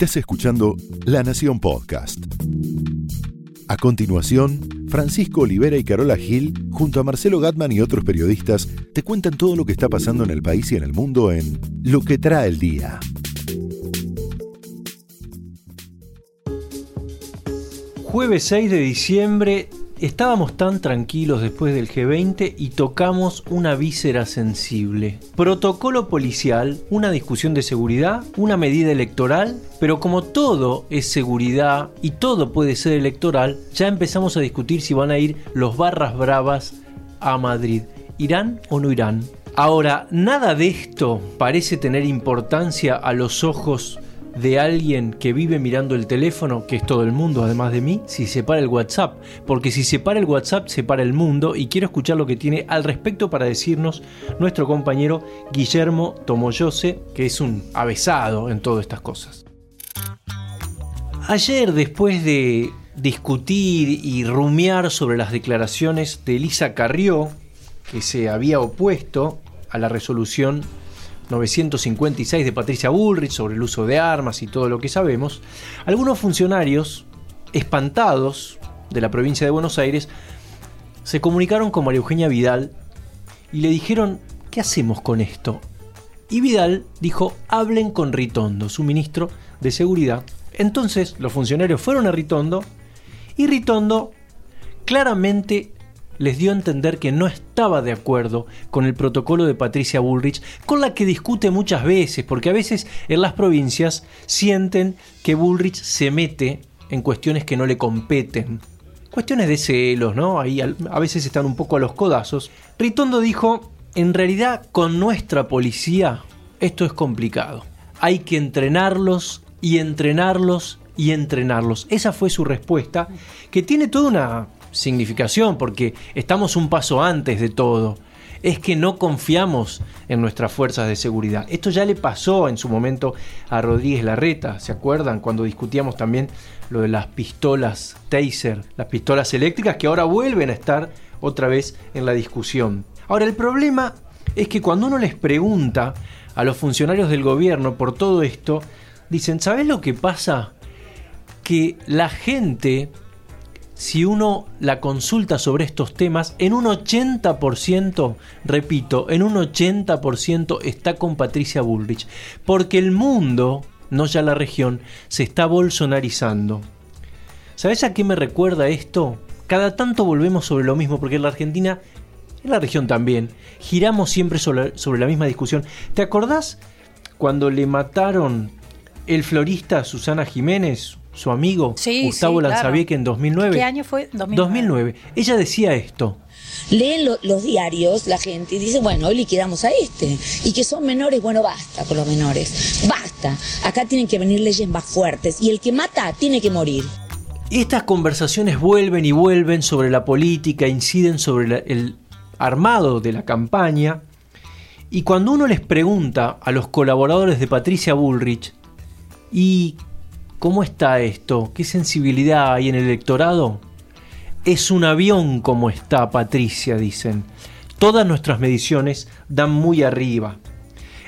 Estás escuchando La Nación Podcast. A continuación, Francisco Olivera y Carola Gil, junto a Marcelo Gatman y otros periodistas, te cuentan todo lo que está pasando en el país y en el mundo en Lo que trae el día. Jueves 6 de diciembre, estábamos tan tranquilos después del G20 y tocamos una víscera sensible. Protocolo policial, una discusión de seguridad, una medida electoral, pero como todo es seguridad y todo puede ser electoral, ya empezamos a discutir si van a ir los barras bravas a Madrid. ¿Irán o no irán? Ahora, nada de esto parece tener importancia a los ojos de alguien que vive mirando el teléfono, que es todo el mundo además de mí, si se para el WhatsApp. Porque si se para el WhatsApp, se para el mundo y quiero escuchar lo que tiene al respecto para decirnos nuestro compañero Guillermo Tomoyose, que es un avesado en todas estas cosas. Ayer, después de discutir y rumiar sobre las declaraciones de Elisa Carrió, que se había opuesto a la resolución 956 de Patricia Bullrich sobre el uso de armas y todo lo que sabemos, algunos funcionarios espantados de la provincia de Buenos Aires se comunicaron con María Eugenia Vidal y le dijeron, ¿qué hacemos con esto? Y Vidal dijo, hablen con Ritondo, su ministro de Seguridad. Entonces los funcionarios fueron a Ritondo y Ritondo claramente les dio a entender que no estaba de acuerdo con el protocolo de Patricia Bullrich, con la que discute muchas veces, porque a veces en las provincias sienten que Bullrich se mete en cuestiones que no le competen. Cuestiones de celos, ¿no? Ahí a veces están un poco a los codazos. Ritondo dijo, en realidad con nuestra policía esto es complicado. Hay que entrenarlos y entrenarlos y entrenarlos. Esa fue su respuesta, que tiene toda una significación, porque estamos un paso antes de todo. Es que no confiamos en nuestras fuerzas de seguridad. Esto ya le pasó en su momento a Rodríguez Larreta, ¿se acuerdan? Cuando discutíamos también lo de las pistolas taser, las pistolas eléctricas que ahora vuelven a estar otra vez en la discusión. Ahora, el problema es que cuando uno les pregunta a los funcionarios del gobierno por todo esto, dicen, ¿sabes lo que pasa? Que la gente si uno la consulta sobre estos temas, en un 80%, repito, en un 80% está con Patricia Bullrich, porque el mundo, no ya la región, se está bolsonarizando. ¿Sabes a qué me recuerda esto? Cada tanto volvemos sobre lo mismo, porque en la Argentina, en la región también, giramos siempre sobre, sobre la misma discusión. ¿Te acordás cuando le mataron el florista Susana Jiménez, su amigo Gustavo sí, en 2009. ¿Qué año fue? 2009. Ella decía esto. Leen los diarios la gente y dice, bueno, hoy liquidamos a este. Y que son menores, bueno, basta con los menores. Basta. Acá tienen que venir leyes más fuertes. Y el que mata tiene que morir. Estas conversaciones vuelven y vuelven sobre la política, inciden sobre el armado de la campaña. Y cuando uno les pregunta a los colaboradores de Patricia Bullrich, ¿y ¿Cómo está esto? ¿Qué sensibilidad hay en el electorado? Es un avión como está Patricia, dicen. Todas nuestras mediciones dan muy arriba.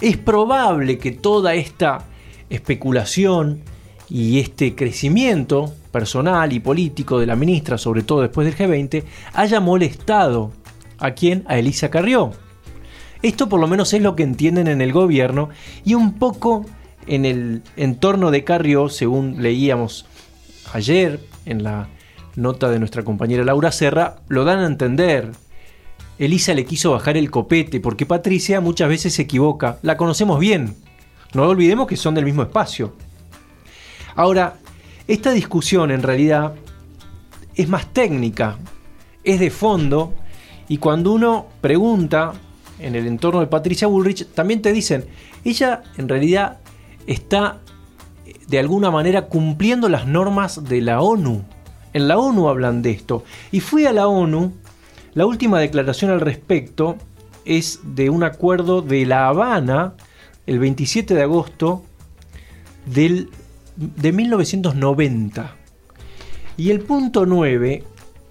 Es probable que toda esta especulación y este crecimiento personal y político de la ministra, sobre todo después del G20, haya molestado a quien? A Elisa Carrió. Esto por lo menos es lo que entienden en el gobierno y un poco en el entorno de Carrió, según leíamos ayer en la nota de nuestra compañera Laura Serra, lo dan a entender. Elisa le quiso bajar el copete porque Patricia muchas veces se equivoca. La conocemos bien. No olvidemos que son del mismo espacio. Ahora, esta discusión en realidad es más técnica, es de fondo, y cuando uno pregunta en el entorno de Patricia Bullrich, también te dicen, ella en realidad está de alguna manera cumpliendo las normas de la ONU. En la ONU hablan de esto. Y fui a la ONU, la última declaración al respecto es de un acuerdo de La Habana, el 27 de agosto del, de 1990. Y el punto 9,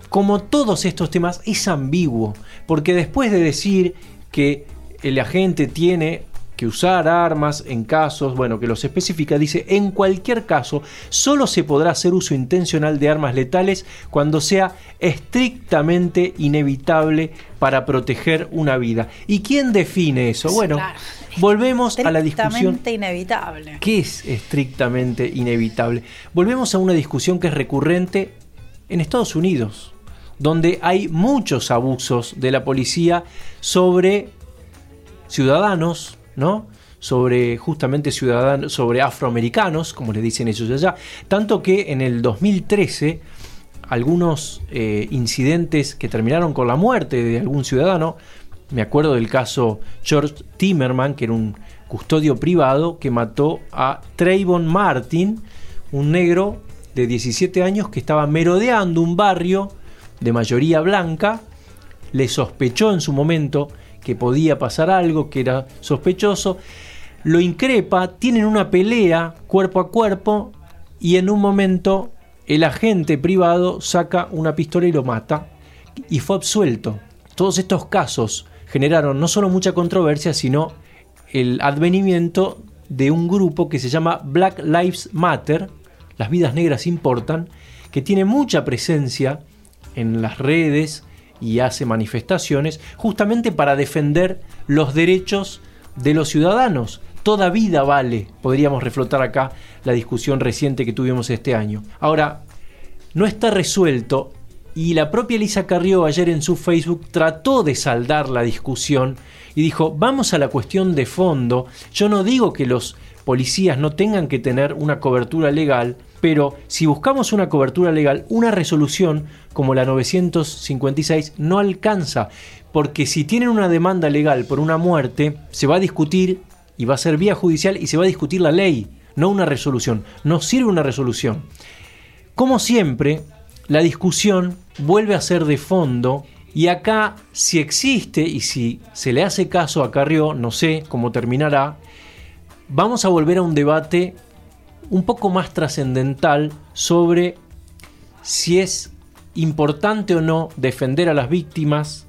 como todos estos temas, es ambiguo, porque después de decir que el agente tiene que usar armas en casos, bueno, que los especifica, dice, en cualquier caso, solo se podrá hacer uso intencional de armas letales cuando sea estrictamente inevitable para proteger una vida. ¿Y quién define eso? Bueno, volvemos a la discusión. Estrictamente inevitable. ¿Qué es estrictamente inevitable? Volvemos a una discusión que es recurrente en Estados Unidos, donde hay muchos abusos de la policía sobre ciudadanos, ¿no? sobre justamente ciudadanos, sobre afroamericanos, como le dicen ellos allá, tanto que en el 2013 algunos eh, incidentes que terminaron con la muerte de algún ciudadano, me acuerdo del caso George Timmerman, que era un custodio privado que mató a Trayvon Martin, un negro de 17 años que estaba merodeando un barrio de mayoría blanca, le sospechó en su momento que podía pasar algo, que era sospechoso, lo increpa, tienen una pelea cuerpo a cuerpo y en un momento el agente privado saca una pistola y lo mata y fue absuelto. Todos estos casos generaron no solo mucha controversia, sino el advenimiento de un grupo que se llama Black Lives Matter, las vidas negras importan, que tiene mucha presencia en las redes y hace manifestaciones justamente para defender los derechos de los ciudadanos. Toda vida vale, podríamos reflotar acá la discusión reciente que tuvimos este año. Ahora, no está resuelto y la propia Elisa Carrió ayer en su Facebook trató de saldar la discusión y dijo, vamos a la cuestión de fondo, yo no digo que los policías no tengan que tener una cobertura legal, pero si buscamos una cobertura legal, una resolución como la 956 no alcanza, porque si tienen una demanda legal por una muerte, se va a discutir y va a ser vía judicial y se va a discutir la ley, no una resolución. No sirve una resolución. Como siempre, la discusión vuelve a ser de fondo y acá, si existe y si se le hace caso a Carrió, no sé cómo terminará, vamos a volver a un debate un poco más trascendental sobre si es importante o no defender a las víctimas,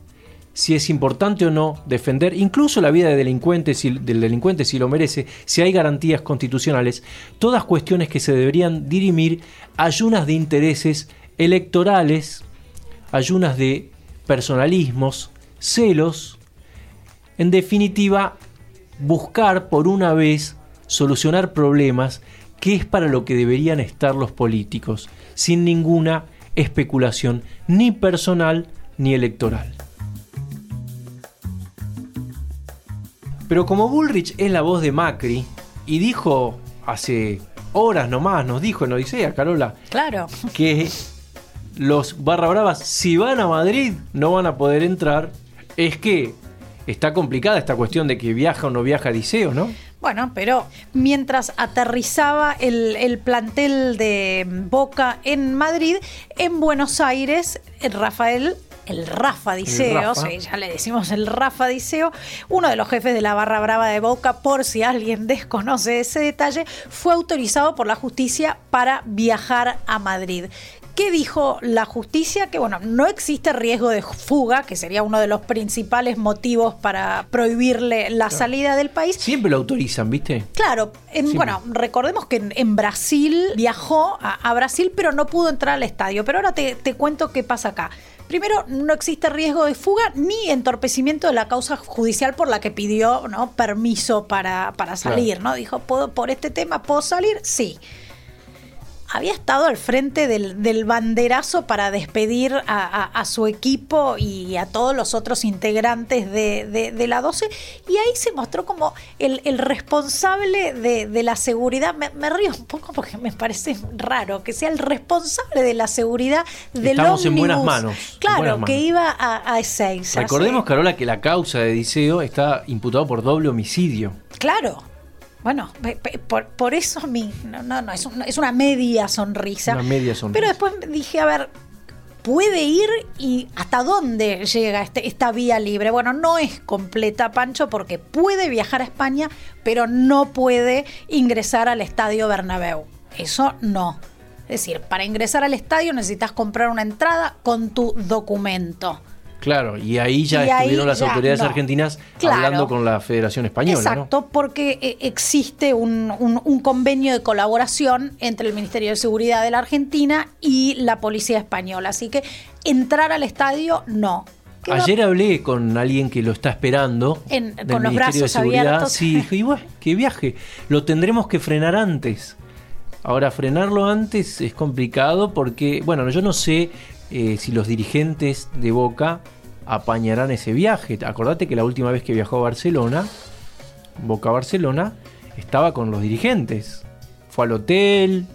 si es importante o no defender incluso la vida de delincuentes, del delincuente si lo merece, si hay garantías constitucionales, todas cuestiones que se deberían dirimir ayunas de intereses electorales, ayunas de personalismos, celos, en definitiva, buscar por una vez solucionar problemas que es para lo que deberían estar los políticos, sin ninguna especulación ni personal ni electoral. Pero como Bullrich es la voz de Macri y dijo hace horas nomás, nos dijo en Odisea, Carola, claro. que los barra bravas, si van a Madrid, no van a poder entrar, es que está complicada esta cuestión de que viaja o no viaja Odiseo, ¿no? Bueno, pero mientras aterrizaba el, plantel de Boca en Madrid, en Buenos Aires, Rafael el Rafa Diceo, ya le decimos el Rafa Diceo, uno de los jefes de la barra brava de Boca, por si alguien desconoce ese detalle, fue autorizado por la justicia para viajar a Madrid. ¿Qué dijo la justicia? Que bueno, no existe riesgo de fuga, que sería uno de los principales motivos para prohibirle la salida del país. Siempre lo autorizan, ¿viste? Claro, bueno, recordemos que en, Brasil viajó a, Brasil, pero no pudo entrar al estadio. Pero ahora te, cuento qué pasa acá. Primero, no existe riesgo de fuga ni entorpecimiento de la causa judicial por la que pidió ¿no? permiso para, para salir, ¿no? Dijo, ¿puedo, por este tema, ¿puedo salir? Sí había estado al frente del, banderazo para despedir a, su equipo y a todos los otros integrantes de, la 12 y ahí se mostró como el, responsable de, la seguridad. Me, río un poco porque me parece raro que sea el responsable de la seguridad del Estamos en buenas manos. Claro, que iba a, a Ezeiza. Recordemos, Carola, que la causa de Diceo está imputado por doble homicidio. Claro. Bueno, por, eso mi, no, no, no, es una, media sonrisa. Una media sonrisa. Pero después dije, a ver, puede ir y hasta dónde llega este, esta vía libre. Bueno, no es completa, Pancho, porque puede viajar a España, pero no puede ingresar al Estadio Bernabéu. Eso no. Es decir, para ingresar al estadio necesitas comprar una entrada con tu documento. Claro, y ahí ya Y ahí estuvieron las ya autoridades no. argentinas Claro. hablando con la Federación Española. ¿no? Exacto, porque eh, existe un, un- un convenio de colaboración entre el Ministerio de Seguridad de la Argentina y la Policía Española. Así que entrar al estadio, no. ¿Qué Ayer hablé con alguien que lo está esperando. En- del con los Ministerio de brazos Seguridad. abiertos. Sí, dije, y bueno, que viaje. Lo tendremos que frenar antes. Ahora, frenarlo antes es complicado porque, bueno, yo no sé eh, si los dirigentes de Boca apañarán ese viaje. Acordate que la última vez que viajó a Barcelona, Boca Barcelona, estaba con los dirigentes. Fue al hotel.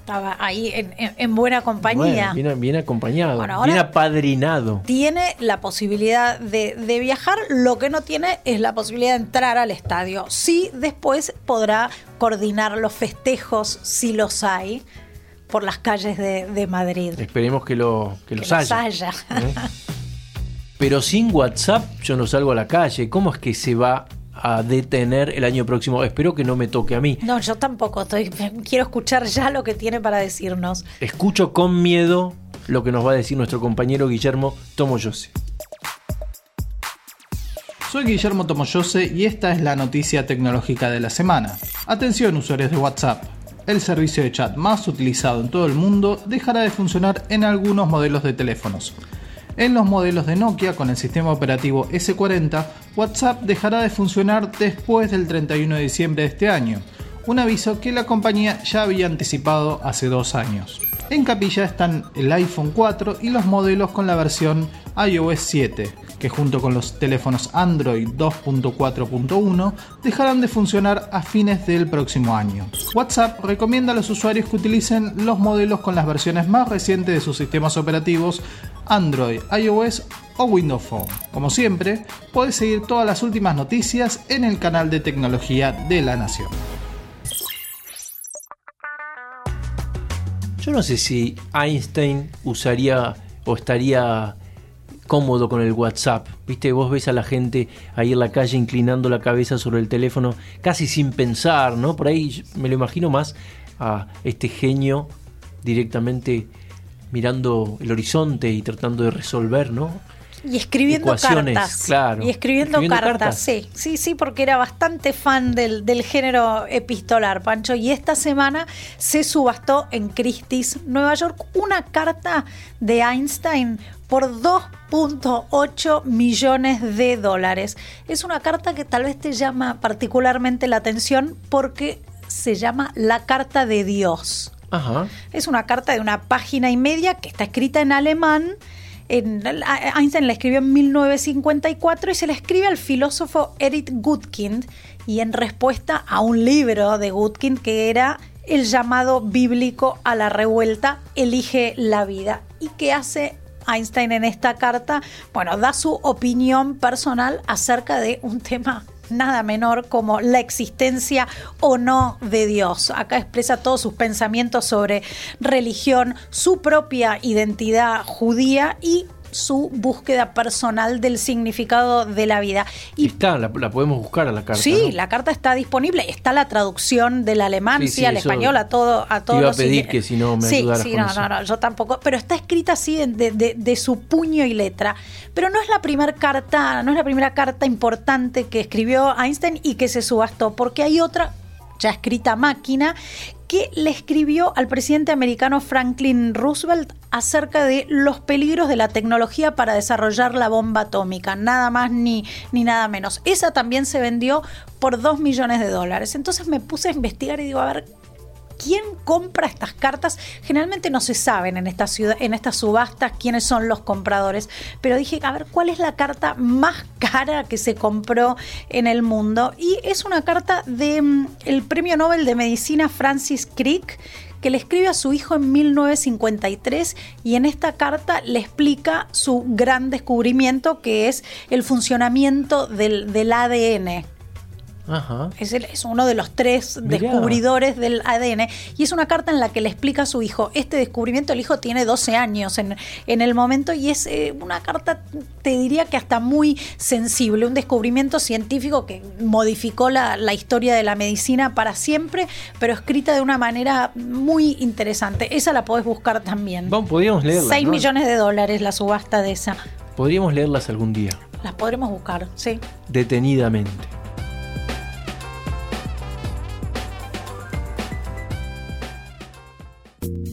Estaba ahí en, en- en buena compañía. Bueno, bien, bien acompañado, Bueno, bien apadrinado. tiene la posibilidad de, de viajar, lo que no tiene es la posibilidad de entrar al estadio. Sí, después podrá coordinar los festejos, si los hay, por las calles de, de Madrid. Esperemos que, lo, que, Que los los haya. haya. ¿eh? Pero sin WhatsApp yo no salgo a la calle. ¿Cómo es que se va a detener el año próximo? Espero que no me toque a mí. No, yo tampoco. Estoy, quiero escuchar ya lo que tiene para decirnos. Escucho con miedo lo que nos va a decir nuestro compañero Guillermo Tomoyose. Soy Guillermo Tomoyose y esta es la noticia tecnológica de la semana. Atención usuarios de WhatsApp. El servicio de chat más utilizado en todo el mundo dejará de funcionar en algunos modelos de teléfonos. En los modelos de Nokia con el sistema operativo S40, WhatsApp dejará de funcionar después del 31 de diciembre de este año, un aviso que la compañía ya había anticipado hace dos años. En capilla están el iPhone 4 y los modelos con la versión iOS 7, que junto con los teléfonos Android 2.4.1 dejarán de funcionar a fines del próximo año. WhatsApp recomienda a los usuarios que utilicen los modelos con las versiones más recientes de sus sistemas operativos Android, iOS o Windows Phone. Como siempre, puedes seguir todas las últimas noticias en el canal de tecnología de la Nación. No sé si Einstein usaría o estaría cómodo con el WhatsApp. Viste, vos ves a la gente ahí en la calle inclinando la cabeza sobre el teléfono, casi sin pensar, ¿no? Por ahí me lo imagino más a este genio directamente mirando el horizonte y tratando de resolver, ¿no? Y escribiendo cartas. claro. Y escribiendo, Escribiendo cartas, cartas. sí. Sí, sí, porque era bastante fan del, del género epistolar, Pancho. Y esta semana se subastó en Christie's, Nueva York, una carta de Einstein por 2.8 millones de dólares. Es una carta que tal vez te llama particularmente la atención porque se llama la carta de Dios. Ajá. Es una carta de una página y media que está escrita en alemán. Einstein la escribió en 1954 y se la escribe al filósofo Erich Gutkind y en respuesta a un libro de Gutkind que era el llamado bíblico a la revuelta, elige la vida. ¿Y qué hace Einstein en esta carta? Bueno, da su opinión personal acerca de un tema nada menor como la existencia o no de Dios. Acá expresa todos sus pensamientos sobre religión, su propia identidad judía y su búsqueda personal del significado de la vida. Y Está, la, la podemos buscar a la carta. Sí, ¿no? la carta está disponible. Está la traducción del alemán, Sí, sí, sí, al español, a todo, a te todos iba a pedir que si no me sí, ayudaras sí, con no, eso. no, no, yo tampoco. Pero está escrita así de, de- de- su puño y letra. Pero no es la primera carta, no es la primera carta importante que escribió Einstein y que se subastó, porque hay otra ya escrita máquina que le escribió al presidente americano Franklin Roosevelt acerca de los peligros de la tecnología para desarrollar la bomba atómica, nada más ni, ni nada menos. Esa también se vendió por 2 millones de dólares. Entonces me puse a investigar y digo, a ver, ¿quién compra estas cartas? Generalmente no se saben en esta ciudad, en estas subastas quiénes son los compradores, pero dije, a ver, ¿cuál es la carta más cara que se compró en el mundo? Y es una carta del el Premio Nobel de Medicina Francis Crick que le escribe a su hijo en 1953 y en esta carta le explica su gran descubrimiento que es el funcionamiento del, del ADN. Ajá. Es, el- es uno de los tres Mirá. descubridores del ADN y es una carta en la que le explica a su hijo este descubrimiento. El hijo tiene 12 años en, en el momento y es eh, una carta, te diría que hasta muy sensible, un descubrimiento científico que modificó la, la historia de la medicina para siempre, pero escrita de una manera muy interesante. Esa la podés buscar también. Vamos, podríamos leerla. 6 ¿no? millones de dólares la subasta de esa. Podríamos leerlas algún día, Las podremos buscar, sí. detenidamente.